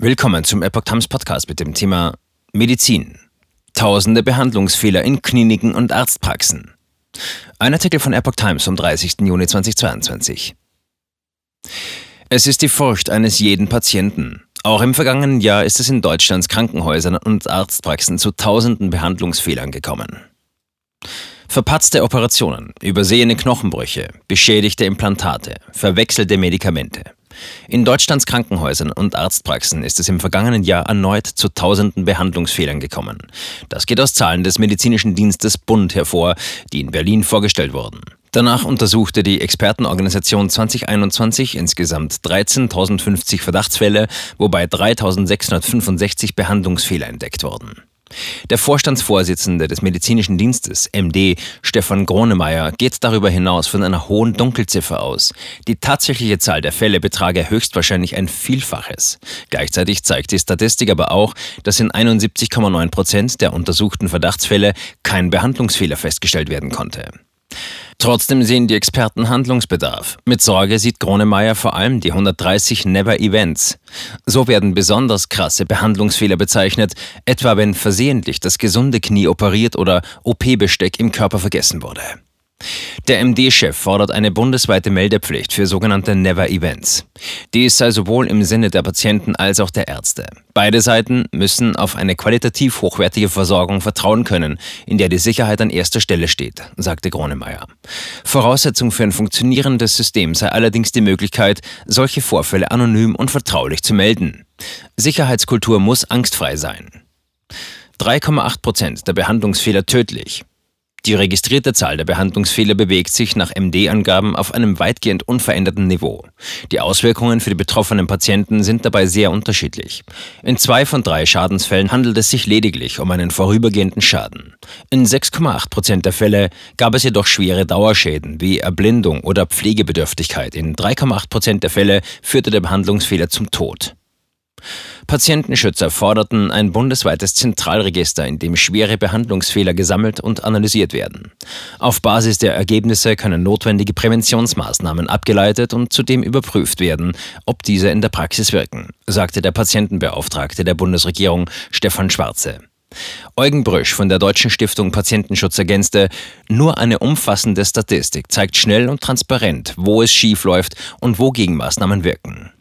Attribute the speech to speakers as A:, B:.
A: Willkommen zum Epoch Times Podcast mit dem Thema Medizin. Tausende Behandlungsfehler in Kliniken und Arztpraxen. Ein Artikel von Epoch Times vom 30. Juni 2022. Es ist die Furcht eines jeden Patienten. Auch im vergangenen Jahr ist es in Deutschlands Krankenhäusern und Arztpraxen zu tausenden Behandlungsfehlern gekommen. Verpatzte Operationen, übersehene Knochenbrüche, beschädigte Implantate, verwechselte Medikamente. In Deutschlands Krankenhäusern und Arztpraxen ist es im vergangenen Jahr erneut zu tausenden Behandlungsfehlern gekommen. Das geht aus Zahlen des medizinischen Dienstes Bund hervor, die in Berlin vorgestellt wurden. Danach untersuchte die Expertenorganisation 2021 insgesamt 13.050 Verdachtsfälle, wobei 3.665 Behandlungsfehler entdeckt wurden. Der Vorstandsvorsitzende des Medizinischen Dienstes, MD, Stefan Gronemeyer, geht darüber hinaus von einer hohen Dunkelziffer aus. Die tatsächliche Zahl der Fälle betrage höchstwahrscheinlich ein Vielfaches. Gleichzeitig zeigt die Statistik aber auch, dass in 71,9 Prozent der untersuchten Verdachtsfälle kein Behandlungsfehler festgestellt werden konnte. Trotzdem sehen die Experten Handlungsbedarf. Mit Sorge sieht Gronemeyer vor allem die 130 Never Events. So werden besonders krasse Behandlungsfehler bezeichnet, etwa wenn versehentlich das gesunde Knie operiert oder OP-Besteck im Körper vergessen wurde. Der MD-Chef fordert eine bundesweite Meldepflicht für sogenannte Never Events. Dies sei sowohl im Sinne der Patienten als auch der Ärzte. Beide Seiten müssen auf eine qualitativ hochwertige Versorgung vertrauen können, in der die Sicherheit an erster Stelle steht, sagte Gronemeyer. Voraussetzung für ein funktionierendes System sei allerdings die Möglichkeit, solche Vorfälle anonym und vertraulich zu melden. Sicherheitskultur muss angstfrei sein. 3,8 Prozent der Behandlungsfehler tödlich. Die registrierte Zahl der Behandlungsfehler bewegt sich nach MD-Angaben auf einem weitgehend unveränderten Niveau. Die Auswirkungen für die betroffenen Patienten sind dabei sehr unterschiedlich. In zwei von drei Schadensfällen handelt es sich lediglich um einen vorübergehenden Schaden. In 6,8 Prozent der Fälle gab es jedoch schwere Dauerschäden wie Erblindung oder Pflegebedürftigkeit. In 3,8 Prozent der Fälle führte der Behandlungsfehler zum Tod. Patientenschützer forderten ein bundesweites Zentralregister, in dem schwere Behandlungsfehler gesammelt und analysiert werden. Auf Basis der Ergebnisse können notwendige Präventionsmaßnahmen abgeleitet und zudem überprüft werden, ob diese in der Praxis wirken, sagte der Patientenbeauftragte der Bundesregierung Stefan Schwarze. Eugen Brüsch von der Deutschen Stiftung Patientenschutz ergänzte, nur eine umfassende Statistik zeigt schnell und transparent, wo es schief läuft und wo Gegenmaßnahmen wirken.